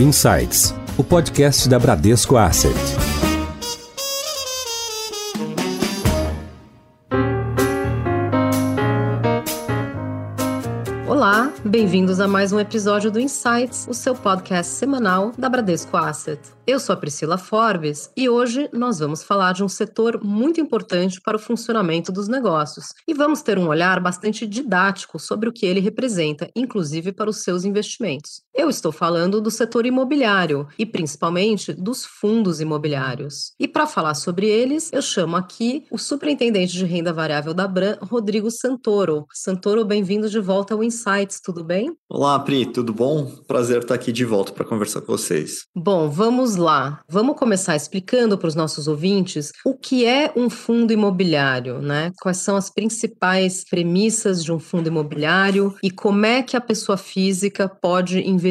Insights, o podcast da Bradesco Asset. Olá, bem-vindos a mais um episódio do Insights, o seu podcast semanal da Bradesco Asset. Eu sou a Priscila Forbes e hoje nós vamos falar de um setor muito importante para o funcionamento dos negócios e vamos ter um olhar bastante didático sobre o que ele representa, inclusive para os seus investimentos. Eu estou falando do setor imobiliário e principalmente dos fundos imobiliários. E para falar sobre eles, eu chamo aqui o superintendente de renda variável da Bran, Rodrigo Santoro. Santoro, bem-vindo de volta ao Insights, tudo bem? Olá, Pri, tudo bom? Prazer estar aqui de volta para conversar com vocês. Bom, vamos lá. Vamos começar explicando para os nossos ouvintes o que é um fundo imobiliário, né? Quais são as principais premissas de um fundo imobiliário e como é que a pessoa física pode investir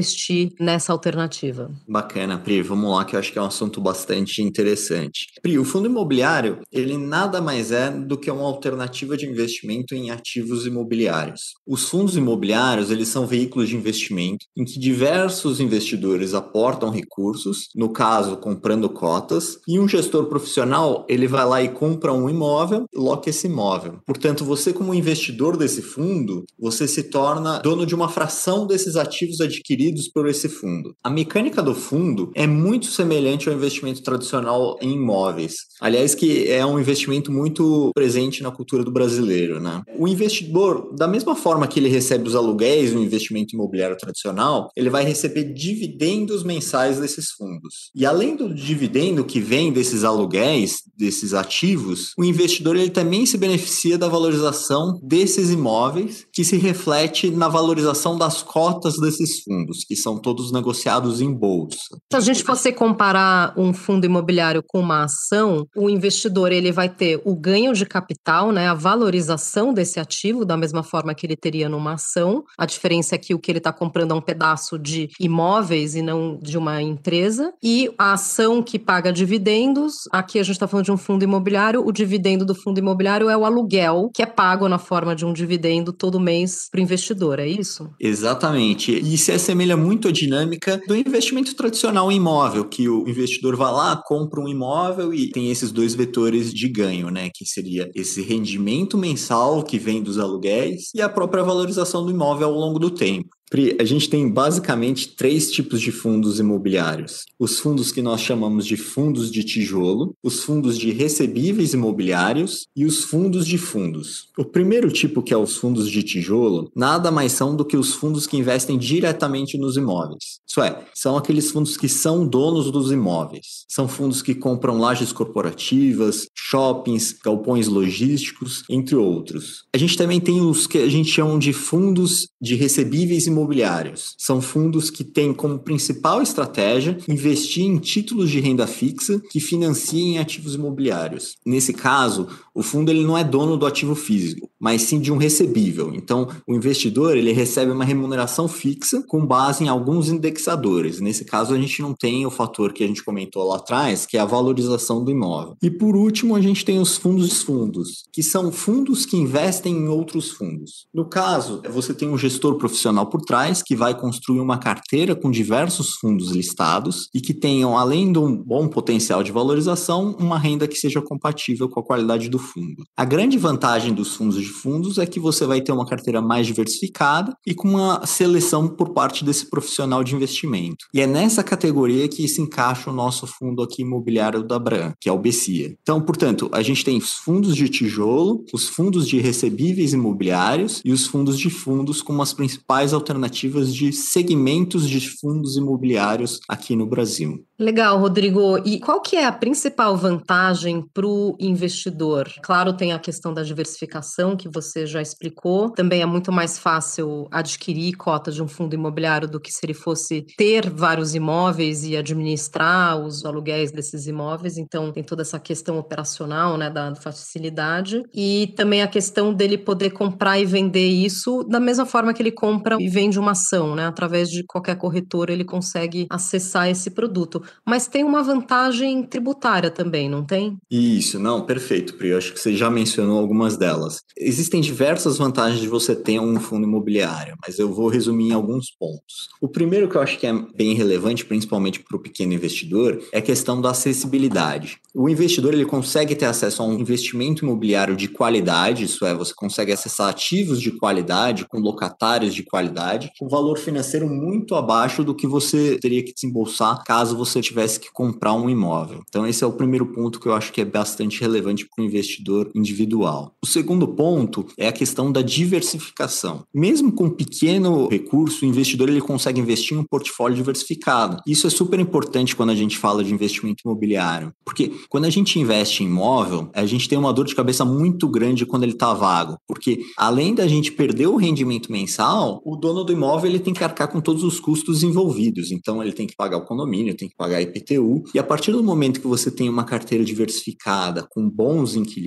nessa alternativa. Bacana, Pri. Vamos lá, que eu acho que é um assunto bastante interessante. Pri, o fundo imobiliário, ele nada mais é do que uma alternativa de investimento em ativos imobiliários. Os fundos imobiliários, eles são veículos de investimento em que diversos investidores aportam recursos, no caso, comprando cotas, e um gestor profissional, ele vai lá e compra um imóvel, loca esse imóvel. Portanto, você como investidor desse fundo, você se torna dono de uma fração desses ativos adquiridos por esse fundo. A mecânica do fundo é muito semelhante ao investimento tradicional em imóveis. Aliás, que é um investimento muito presente na cultura do brasileiro, né? O investidor, da mesma forma que ele recebe os aluguéis no investimento imobiliário tradicional, ele vai receber dividendos mensais desses fundos. E além do dividendo que vem desses aluguéis, desses ativos, o investidor ele também se beneficia da valorização desses imóveis, que se reflete na valorização das cotas desses fundos, que são todos negociados em bolsa. Se a gente fosse comparar um fundo imobiliário com uma ação, o investidor ele vai ter o ganho de capital, né, a valorização desse ativo, da mesma forma que ele teria numa ação. A diferença é que o que ele está comprando é um pedaço de imóveis e não de uma empresa. E a ação que paga dividendos, aqui a gente está falando de um fundo imobiliário, o dividendo do fundo imobiliário é o aluguel, que é pago na forma de um dividendo todo mês para o investidor, é isso? Exatamente. E se assemelha muito à dinâmica do investimento tradicional em imóvel, que o investidor vai lá, compra um imóvel e tem esses dois vetores de ganho, né? Que seria esse rendimento mensal que vem dos aluguéis e a própria valorização do imóvel ao longo do tempo. Pri, a gente tem basicamente três tipos de fundos imobiliários. Os fundos que nós chamamos de fundos de tijolo, os fundos de recebíveis imobiliários e os fundos de fundos. O primeiro tipo, que é os fundos de tijolo, nada mais são do que os fundos que investem diretamente nos imóveis. Isso é, são aqueles fundos que são donos dos imóveis. São fundos que compram lajes corporativas, shoppings, galpões logísticos, entre outros. A gente também tem os que a gente chama de fundos de recebíveis imobiliários imobiliários. São fundos que têm como principal estratégia investir em títulos de renda fixa que financiem ativos imobiliários. Nesse caso, o fundo ele não é dono do ativo físico, mas sim de um recebível. Então, o investidor ele recebe uma remuneração fixa com base em alguns indexadores. Nesse caso, a gente não tem o fator que a gente comentou lá atrás, que é a valorização do imóvel. E por último, a gente tem os fundos fundos, que são fundos que investem em outros fundos. No caso, você tem um gestor profissional por trás que vai construir uma carteira com diversos fundos listados e que tenham, além de um bom potencial de valorização, uma renda que seja compatível com a qualidade do fundo. A grande vantagem dos fundos de fundos é que você vai ter uma carteira mais diversificada e com uma seleção por parte desse profissional de investimento. E é nessa categoria que se encaixa o nosso fundo aqui imobiliário da Bran, que é o BCIA. Então, portanto, a gente tem os fundos de tijolo, os fundos de recebíveis imobiliários e os fundos de fundos como as principais alternativas de segmentos de fundos imobiliários aqui no Brasil. Legal, Rodrigo. E qual que é a principal vantagem para o investidor? Claro, tem a questão da diversificação que você já explicou. Também é muito mais fácil adquirir cotas de um fundo imobiliário do que se ele fosse ter vários imóveis e administrar os aluguéis desses imóveis. Então, tem toda essa questão operacional, né, da facilidade. E também a questão dele poder comprar e vender isso da mesma forma que ele compra e vende uma ação, né? Através de qualquer corretora ele consegue acessar esse produto mas tem uma vantagem tributária também, não tem? Isso, não, perfeito, Pri. Acho que você já mencionou algumas delas. Existem diversas vantagens de você ter um fundo imobiliário, mas eu vou resumir em alguns pontos. O primeiro que eu acho que é bem relevante, principalmente para o pequeno investidor, é a questão da acessibilidade. O investidor ele consegue ter acesso a um investimento imobiliário de qualidade, isso é, você consegue acessar ativos de qualidade, com locatários de qualidade, com valor financeiro muito abaixo do que você teria que desembolsar caso você tivesse que comprar um imóvel. Então, esse é o primeiro ponto que eu acho que é bastante relevante para o investidor individual. O segundo ponto é a questão da diversificação. Mesmo com pequeno recurso, o investidor ele consegue investir em um portfólio diversificado. Isso é super importante quando a gente fala de investimento imobiliário, porque quando a gente investe em imóvel, a gente tem uma dor de cabeça muito grande quando ele está vago, porque além da gente perder o rendimento mensal, o dono do imóvel ele tem que arcar com todos os custos envolvidos. Então ele tem que pagar o condomínio, tem que pagar IPTU, e a partir do momento que você tem uma carteira diversificada com bons inquilinos,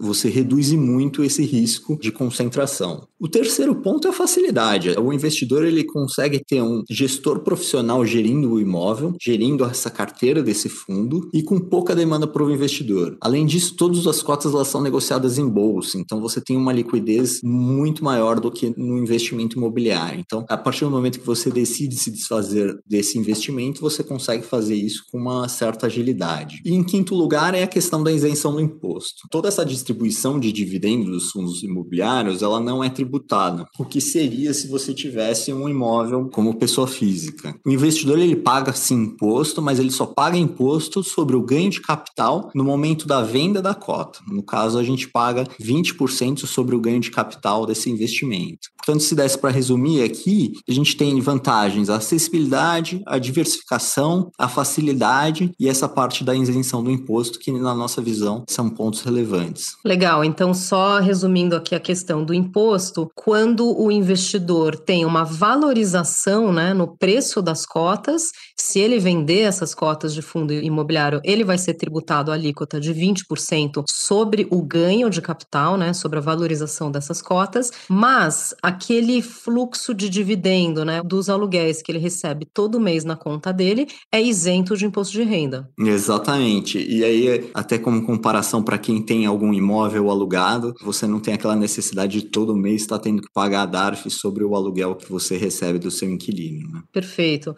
você reduz muito esse risco de concentração. O terceiro ponto é a facilidade. O investidor ele consegue ter um gestor profissional gerindo o imóvel, gerindo essa carteira desse fundo e com pouca demanda para o investidor. Além disso, todas as cotas elas são negociadas em bolsa, então você tem uma liquidez muito maior do que no investimento imobiliário. Então, a partir do momento que você decide se desfazer desse investimento, você consegue fazer isso com uma certa agilidade. E em quinto lugar é a questão da isenção do imposto. Toda essa distribuição de dividendos dos fundos imobiliários, ela não é tributada, o que seria se você tivesse um imóvel como pessoa física. O investidor ele paga sim imposto, mas ele só paga imposto sobre o ganho de capital no momento da venda da cota. No caso, a gente paga 20% sobre o ganho de capital desse investimento. Portanto, se desse para resumir aqui, a gente tem vantagens: a acessibilidade, a diversificação, a facilidade e essa parte da isenção do imposto, que na nossa visão são pontos relevantes. Legal. Então, só resumindo aqui a questão do imposto, quando o investidor tem uma valorização né, no preço das cotas, se ele vender essas cotas de fundo imobiliário, ele vai ser tributado a alíquota de 20% sobre o ganho de capital, né, sobre a valorização dessas cotas, mas aquele fluxo de dividendo, né, dos aluguéis que ele recebe todo mês na conta dele é isento de imposto de renda. Exatamente. E aí, até como comparação para quem tem algum imóvel alugado, você não tem aquela necessidade de todo mês estar tá tendo que pagar a DARF sobre o aluguel que você recebe do seu inquilino. Né? Perfeito.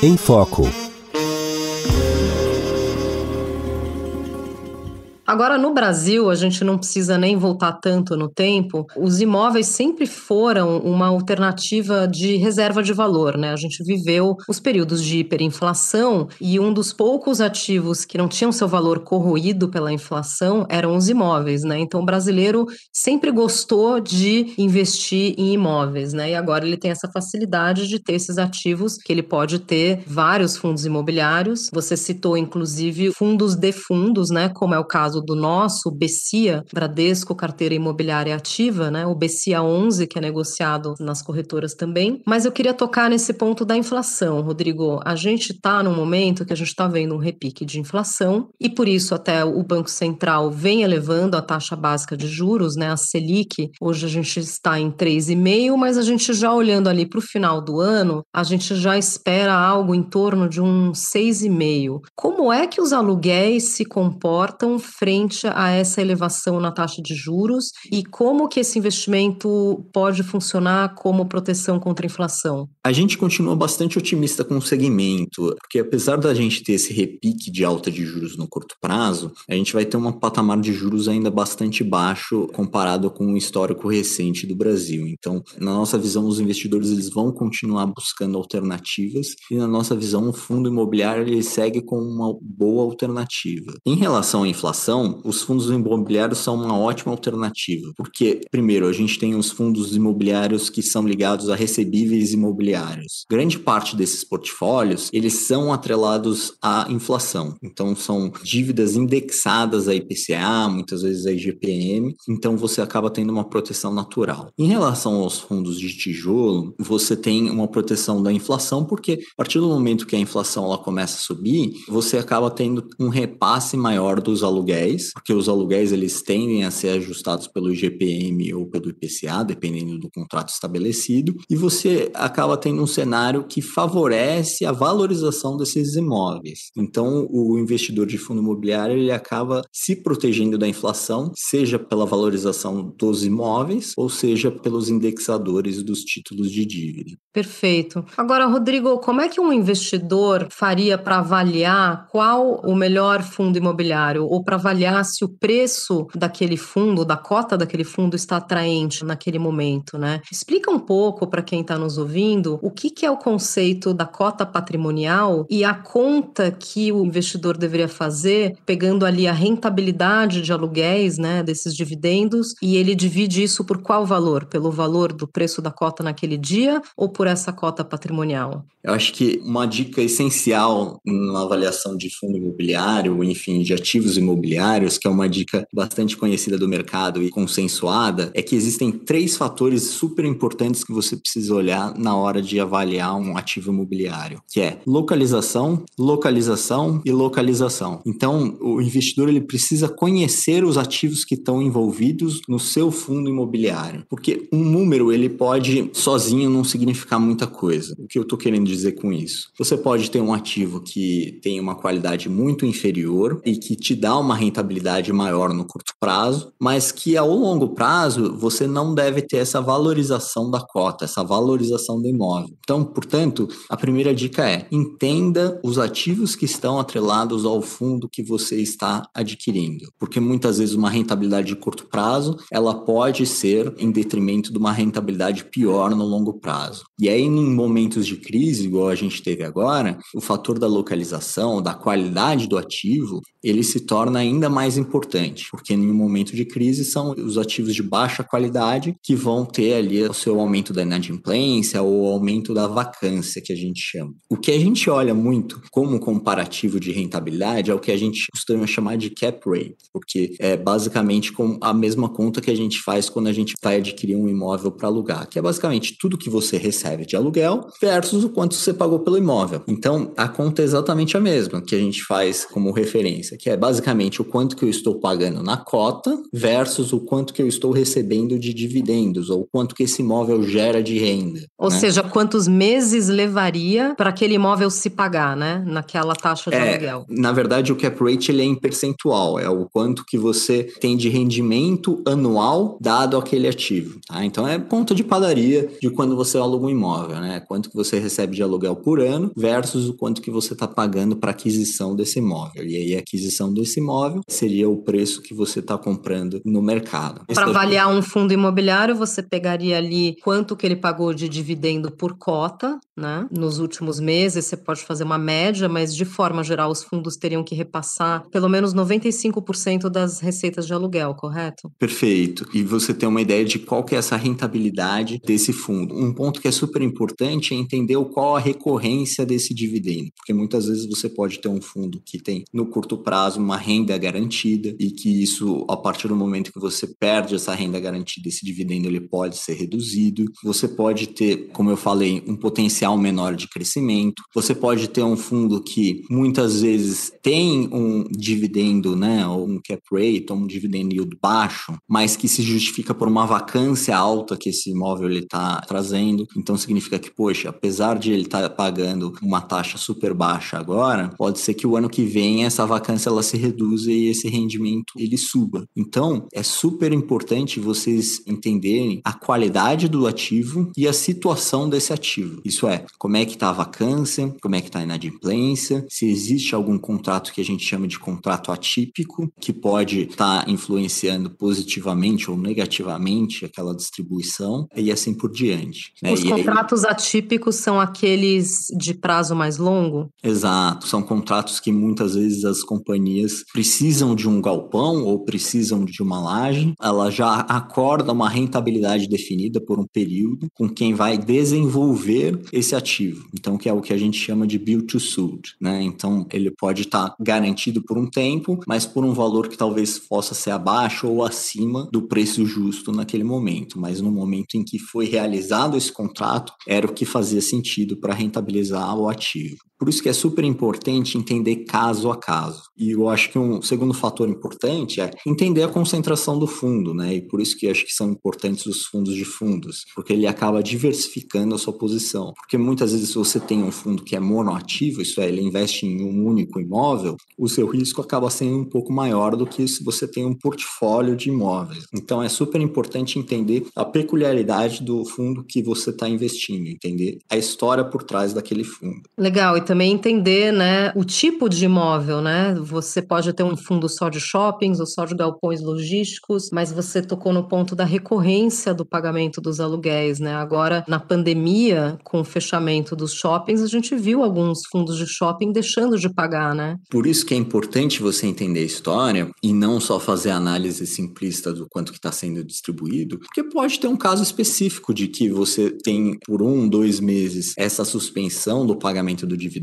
Em Foco. Agora, no Brasil, a gente não precisa nem voltar tanto no tempo, os imóveis sempre foram uma alternativa de reserva de valor, né? A gente viveu os períodos de hiperinflação e um dos poucos ativos que não tinham seu valor corroído pela inflação eram os imóveis, né? Então, o brasileiro sempre gostou de investir em imóveis, né? E agora ele tem essa facilidade de ter esses ativos que ele pode ter vários fundos imobiliários. Você citou, inclusive, fundos de fundos, né? Como é o caso caso do nosso BCIA, Bradesco Carteira Imobiliária Ativa, né, o BCIA 11, que é negociado nas corretoras também. Mas eu queria tocar nesse ponto da inflação, Rodrigo. A gente está num momento que a gente está vendo um repique de inflação e por isso até o Banco Central vem elevando a taxa básica de juros, né, a Selic. Hoje a gente está em 3,5, mas a gente já olhando ali para o final do ano, a gente já espera algo em torno de um 6,5. Como é que os aluguéis se comportam a essa elevação na taxa de juros e como que esse investimento pode funcionar como proteção contra a inflação? A gente continua bastante otimista com o segmento, porque apesar da gente ter esse repique de alta de juros no curto prazo, a gente vai ter um patamar de juros ainda bastante baixo comparado com o histórico recente do Brasil. Então, na nossa visão, os investidores eles vão continuar buscando alternativas e na nossa visão, o fundo imobiliário ele segue com uma boa alternativa. Em relação à inflação, os fundos imobiliários são uma ótima alternativa, porque, primeiro, a gente tem os fundos imobiliários que são ligados a recebíveis imobiliários. Grande parte desses portfólios, eles são atrelados à inflação. Então, são dívidas indexadas a IPCA, muitas vezes a IGPM, então você acaba tendo uma proteção natural. Em relação aos fundos de tijolo, você tem uma proteção da inflação, porque a partir do momento que a inflação ela começa a subir, você acaba tendo um repasse maior dos aluguéis aluguéis, porque os aluguéis eles tendem a ser ajustados pelo IGPM ou pelo IPCA, dependendo do contrato estabelecido, e você acaba tendo um cenário que favorece a valorização desses imóveis. Então, o investidor de fundo imobiliário ele acaba se protegendo da inflação, seja pela valorização dos imóveis, ou seja pelos indexadores dos títulos de dívida. Perfeito. Agora, Rodrigo, como é que um investidor faria para avaliar qual o melhor fundo imobiliário ou para avaliar se o preço daquele fundo, da cota daquele fundo está atraente naquele momento, né? Explica um pouco para quem está nos ouvindo o que, que é o conceito da cota patrimonial e a conta que o investidor deveria fazer, pegando ali a rentabilidade de aluguéis, né, desses dividendos, e ele divide isso por qual valor? Pelo valor do preço da cota naquele dia ou por essa cota patrimonial? Eu acho que uma dica essencial na avaliação de fundo imobiliário, enfim, de ativos imobiliários, que é uma dica bastante conhecida do mercado e consensuada, é que existem três fatores super importantes que você precisa olhar na hora de avaliar um ativo imobiliário, que é localização, localização e localização. Então, o investidor ele precisa conhecer os ativos que estão envolvidos no seu fundo imobiliário, porque um número ele pode sozinho não significar muita coisa. O que eu estou querendo dizer com isso? Você pode ter um ativo que tem uma qualidade muito inferior e que te dá uma rentabilidade maior no curto prazo, mas que ao longo prazo você não deve ter essa valorização da cota, essa valorização do imóvel. Então, portanto, a primeira dica é entenda os ativos que estão atrelados ao fundo que você está adquirindo, porque muitas vezes uma rentabilidade de curto prazo ela pode ser em detrimento de uma rentabilidade pior no longo prazo. E aí, em momentos de crise, igual a gente teve agora, o fator da localização, da qualidade do ativo, ele se torna ainda mais importante, porque em um momento de crise são os ativos de baixa qualidade que vão ter ali o seu aumento da inadimplência ou aumento da vacância, que a gente chama. O que a gente olha muito como comparativo de rentabilidade é o que a gente costuma chamar de cap rate, porque é basicamente com a mesma conta que a gente faz quando a gente vai adquirir um imóvel para alugar, que é basicamente tudo que você recebe de aluguel versus o quanto você pagou pelo imóvel. Então, a conta é exatamente a mesma que a gente faz como referência, que é basicamente o quanto que eu estou pagando na cota versus o quanto que eu estou recebendo de dividendos ou quanto que esse imóvel gera de renda. Ou né? seja, quantos meses levaria para aquele imóvel se pagar, né? Naquela taxa de é, aluguel. Na verdade, o cap rate ele é em percentual, é o quanto que você tem de rendimento anual dado aquele ativo. Tá? Então é conta de padaria de quando você aluga um imóvel, né? Quanto que você recebe de aluguel por ano versus o quanto que você está pagando para aquisição desse imóvel. E aí a aquisição desse imóvel seria o preço que você está comprando no mercado. Para avaliar um fundo imobiliário, você pegaria ali quanto que ele pagou de dividendo por cota, né? Nos últimos meses, você pode fazer uma média, mas de forma geral, os fundos teriam que repassar pelo menos 95% das receitas de aluguel, correto? Perfeito. E você tem uma ideia de qual que é essa rentabilidade desse fundo. Um ponto que é super importante é entender qual a recorrência desse dividendo, porque muitas vezes você pode ter um fundo que tem no curto prazo uma renda garantida e que isso, a partir do momento que você perde essa renda garantida, esse dividendo ele pode ser reduzido. Você pode ter, como eu falei, um potencial menor de crescimento. Você pode ter um fundo que muitas vezes tem um dividendo, né, ou um cap rate, ou um dividend yield baixo, mas que se justifica por uma vacância alta que esse imóvel está trazendo. Então significa que, poxa, apesar de ele estar tá pagando uma taxa super baixa agora, pode ser que o ano que vem essa vacância ela se reduza e esse rendimento ele suba. Então, é super importante vocês entenderem a qualidade do ativo e a situação desse ativo. Isso é, como é que está a vacância, como é que está a inadimplência, se existe algum contrato que a gente chama de contrato atípico, que pode estar tá influenciando positivamente ou negativamente aquela distribuição e assim por diante. Né? Os e contratos aí... atípicos são aqueles de prazo mais longo? Exato, são contratos que muitas vezes as companhias precisam de um galpão ou precisam de uma laje, ela já acorda uma rentabilidade definida por um período com quem vai desenvolver esse ativo. Então, que é o que a gente chama de build to suit, né? Então, ele pode estar tá garantido por um tempo, mas por um valor que talvez possa ser abaixo ou acima do preço justo naquele momento. Mas no momento em que foi realizado esse contrato, era o que fazia sentido para rentabilizar o ativo. Por isso que é super importante entender caso a caso. E eu acho que um segundo fator importante é entender a concentração do fundo, né? E por isso que acho que são importantes os fundos de fundos, porque ele acaba diversificando a sua posição. Porque muitas vezes se você tem um fundo que é monoativo, isso é, ele investe em um único imóvel, o seu risco acaba sendo um pouco maior do que se você tem um portfólio de imóveis. Então é super importante entender a peculiaridade do fundo que você está investindo, entender a história por trás daquele fundo. Legal, e também entender, né, o tipo de imóvel, né? Você pode ter um fundo só de shoppings ou só de galpões logísticos, mas você tocou no ponto da recorrência do pagamento dos aluguéis, né? Agora, na pandemia, com o fechamento dos shoppings, a gente viu alguns fundos de shopping deixando de pagar, né? Por isso que é importante você entender a história e não só fazer análise simplista do quanto que está sendo distribuído, porque pode ter um caso específico de que você tem por um, dois meses essa suspensão do pagamento do dividendo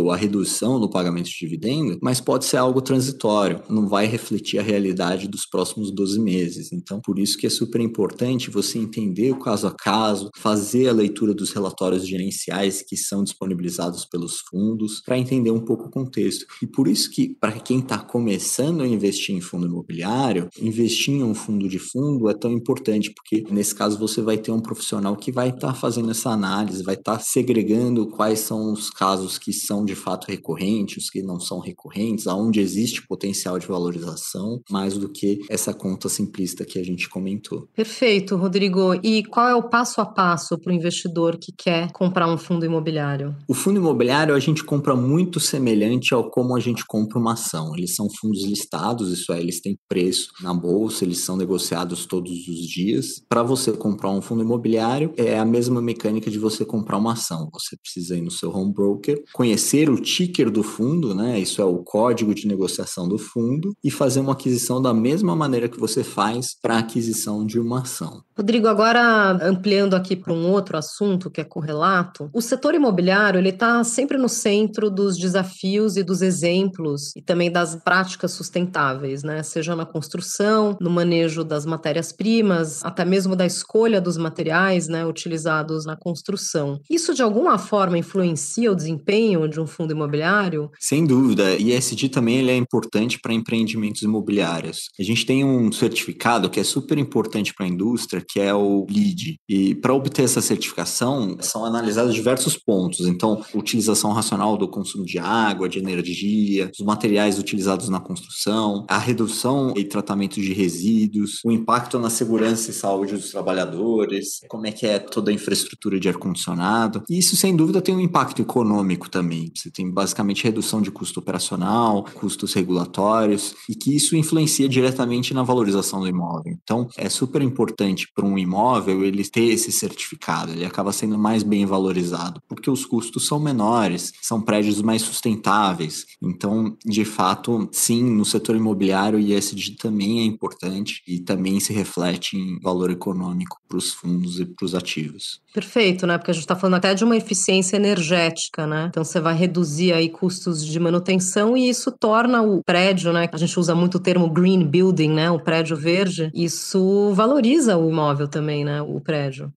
ou a redução do pagamento de dividendo, mas pode ser algo transitório, não vai refletir a realidade dos próximos 12 meses. Então, por isso que é super importante você entender o caso a caso, fazer a leitura dos relatórios gerenciais que são disponibilizados pelos fundos, para entender um pouco o contexto. E por isso que, para quem está começando a investir em fundo imobiliário, investir em um fundo de fundo é tão importante, porque nesse caso você vai ter um profissional que vai estar tá fazendo essa análise, vai estar tá segregando quais são os casos que são de fato recorrentes, os que não são recorrentes, aonde existe potencial de valorização, mais do que essa conta simplista que a gente comentou. Perfeito, Rodrigo. E qual é o passo a passo para o investidor que quer comprar um fundo imobiliário? O fundo imobiliário a gente compra muito semelhante ao como a gente compra uma ação. Eles são fundos listados, isso é, eles têm preço na bolsa, eles são negociados todos os dias. Para você comprar um fundo imobiliário, é a mesma mecânica de você comprar uma ação. Você precisa ir no seu home broker, conhecer o ticker do fundo, né? Isso é o código de negociação do fundo e fazer uma aquisição da mesma maneira que você faz para a aquisição de uma ação. Rodrigo, agora ampliando aqui para um outro assunto que é correlato, o setor imobiliário ele está sempre no centro dos desafios e dos exemplos e também das práticas sustentáveis, né? Seja na construção, no manejo das matérias-primas, até mesmo da escolha dos materiais, né, utilizados na construção. Isso de alguma forma influencia o desempenho de um fundo imobiliário? Sem dúvida. E ESG também ele é importante para empreendimentos imobiliários. A gente tem um certificado que é super importante para a indústria, que é o LEED. E para obter essa certificação, são analisados diversos pontos. Então, utilização racional do consumo de água, de energia, os materiais utilizados na construção, a redução e tratamento de resíduos, o impacto na segurança e saúde dos trabalhadores, como é que é toda a infraestrutura de ar-condicionado. E isso, sem dúvida, tem um impacto econômico também. Você tem basicamente redução de custo operacional, custos regulatórios, e que isso influencia diretamente na valorização do imóvel. Então, é super importante para um imóvel ele ter esse certificado, ele acaba sendo mais bem valorizado, porque os custos são menores, são prédios mais sustentáveis. Então, de fato, sim, no setor imobiliário, o ISD também é importante e também se reflete em valor econômico para os fundos e para os ativos. Perfeito, né? Porque a gente está falando até de uma eficiência energética, né? Então você vai reduzir aí custos de manutenção e isso torna o prédio, né? A gente usa muito o termo green building, né? O prédio verde. Isso valoriza o imóvel também, né? O prédio.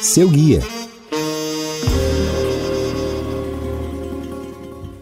Seu guia.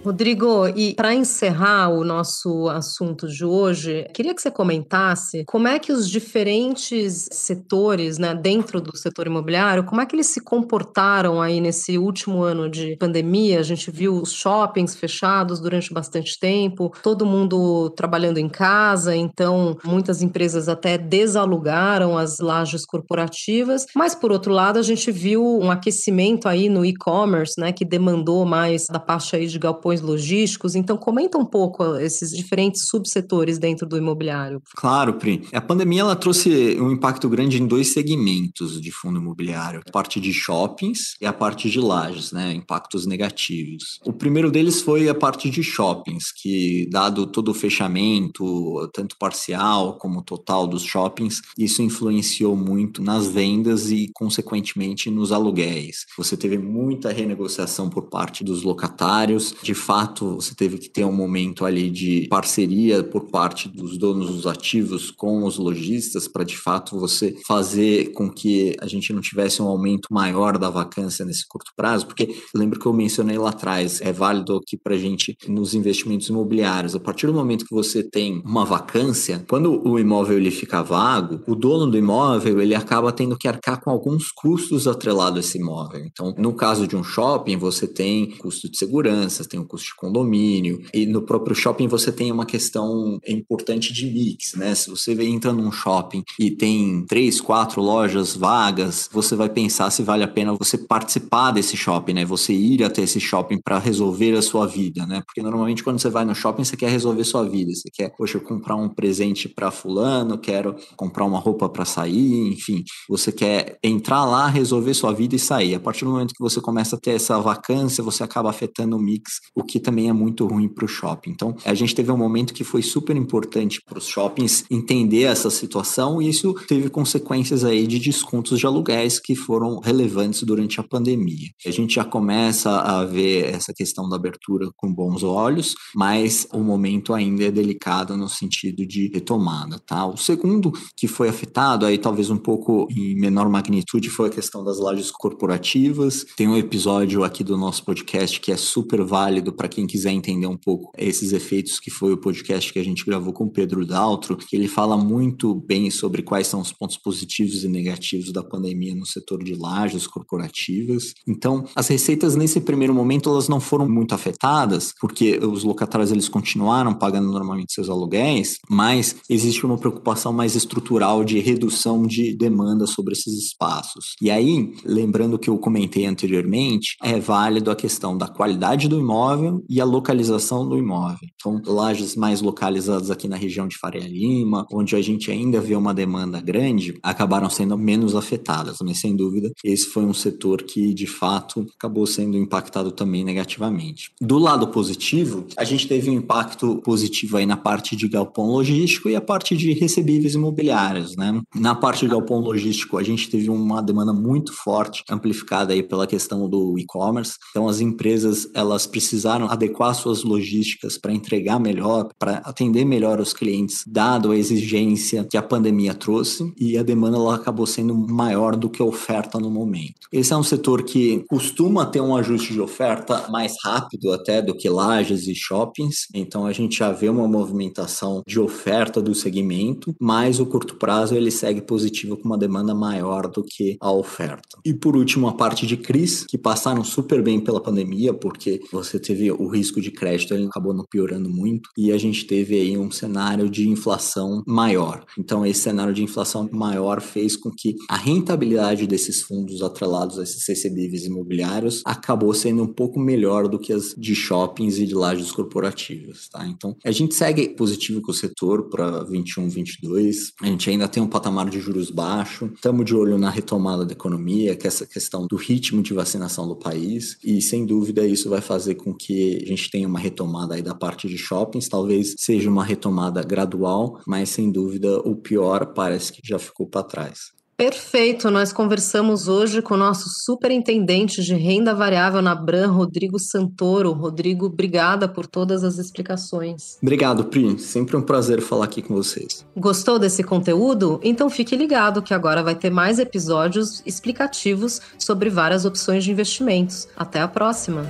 Rodrigo, e para encerrar o nosso assunto de hoje, queria que você comentasse como é que os diferentes setores, né, dentro do setor imobiliário, como é que eles se comportaram aí nesse último ano de pandemia? A gente viu os shoppings fechados durante bastante tempo, todo mundo trabalhando em casa, então muitas empresas até desalugaram as lajes corporativas, mas por outro lado, a gente viu um aquecimento aí no e-commerce, né, que demandou mais da parte aí de galpões galpões logísticos. Então, comenta um pouco esses diferentes subsetores dentro do imobiliário. Claro, Pri. A pandemia ela trouxe um impacto grande em dois segmentos de fundo imobiliário: a parte de shoppings e a parte de lajes, né? Impactos negativos. O primeiro deles foi a parte de shoppings, que, dado todo o fechamento, tanto parcial como total dos shoppings, isso influenciou muito nas vendas e, consequentemente, nos aluguéis. Você teve muita renegociação por parte dos locatários de fato você teve que ter um momento ali de parceria por parte dos donos dos ativos com os lojistas para de fato você fazer com que a gente não tivesse um aumento maior da vacância nesse curto prazo, porque lembro que eu mencionei lá atrás, é válido aqui para a gente nos investimentos imobiliários. A partir do momento que você tem uma vacância, quando o imóvel ele fica vago, o dono do imóvel ele acaba tendo que arcar com alguns custos atrelados a esse imóvel. Então, no caso de um shopping, você tem custo de segurança, tem um custo de condomínio, e no próprio shopping você tem uma questão importante de mix, né? Se você entra num shopping e tem três, quatro lojas vagas, você vai pensar se vale a pena você participar desse shopping, né? Você ir até esse shopping para resolver a sua vida, né? Porque normalmente quando você vai no shopping, você quer resolver sua vida, você quer, poxa, comprar um presente para fulano, quero comprar uma roupa para sair, enfim, você quer entrar lá, resolver sua vida e sair. A partir do momento que você começa a ter essa vacância, você acaba afetando o mix, o que também é muito ruim para o shopping. Então, a gente teve um momento que foi super importante para os shoppings entender essa situação e isso teve consequências aí de descontos de aluguéis que foram relevantes durante a pandemia. A gente já começa a ver essa questão da abertura com bons olhos, mas o momento ainda é delicado no sentido de retomada, tá? O segundo que foi afetado aí talvez um pouco em menor magnitude foi a questão das lajes corporativas. Tem um episódio aqui do nosso podcast que é super válido para quem quiser entender um pouco esses efeitos, que foi o podcast que a gente gravou com o Pedro Daltro, que ele fala muito bem sobre quais são os pontos positivos e negativos da pandemia no setor de lajes corporativas. Então, as receitas nesse primeiro momento elas não foram muito afetadas, porque os locatários eles continuaram pagando normalmente seus aluguéis, mas existe uma preocupação mais estrutural de redução de demanda sobre esses espaços. E aí, lembrando que eu comentei anteriormente, é válido a questão da qualidade do imóvel e a localização do imóvel. Então, lajes mais localizadas aqui na região de Faria Lima, onde a gente ainda vê uma demanda grande, acabaram sendo menos afetadas, mas sem dúvida, esse foi um setor que de fato acabou sendo impactado também negativamente. Do lado positivo, a gente teve um impacto positivo aí na parte de galpão logístico e a parte de recebíveis imobiliários, né? Na parte de galpão logístico, a gente teve uma demanda muito forte, amplificada aí pela questão do e-commerce. Então as empresas, elas precisaram adequar suas logísticas para entregar melhor, para atender melhor os clientes, dado a exigência que a pandemia trouxe e a demanda ela acabou sendo maior do que a oferta no momento. Esse é um setor que costuma ter um ajuste de oferta mais rápido até do que lajes e shoppings, então a gente já vê uma movimentação de oferta do segmento, mas o curto prazo ele segue positivo com uma demanda maior do que a oferta. E por último, a parte de CRIs, que passaram super bem pela pandemia, porque você teve o risco de crédito, ele acabou não piorando muito, e a gente teve aí um cenário de inflação maior. Então, esse cenário de inflação maior fez com que a rentabilidade desses fundos atrelados a esses recebíveis imobiliários acabou sendo um pouco melhor do que as de shoppings e de lajes corporativas, tá? Então, a gente segue positivo com o setor para 21, 22. A gente ainda tem um patamar de juros baixo. Estamos de olho na retomada da economia, que é essa questão do ritmo de vacinação do país. E sem dúvida isso vai fazer com que a gente tenha uma retomada aí da parte de shoppings. Talvez seja uma retomada gradual, mas sem dúvida o pior parece que já ficou para trás. Perfeito, nós conversamos hoje com o nosso superintendente de renda variável na Bran, Rodrigo Santoro. Rodrigo, obrigada por todas as explicações. Obrigado, Pri. Sempre um prazer falar aqui com vocês. Gostou desse conteúdo? Então fique ligado que agora vai ter mais episódios explicativos sobre várias opções de investimentos. Até a próxima!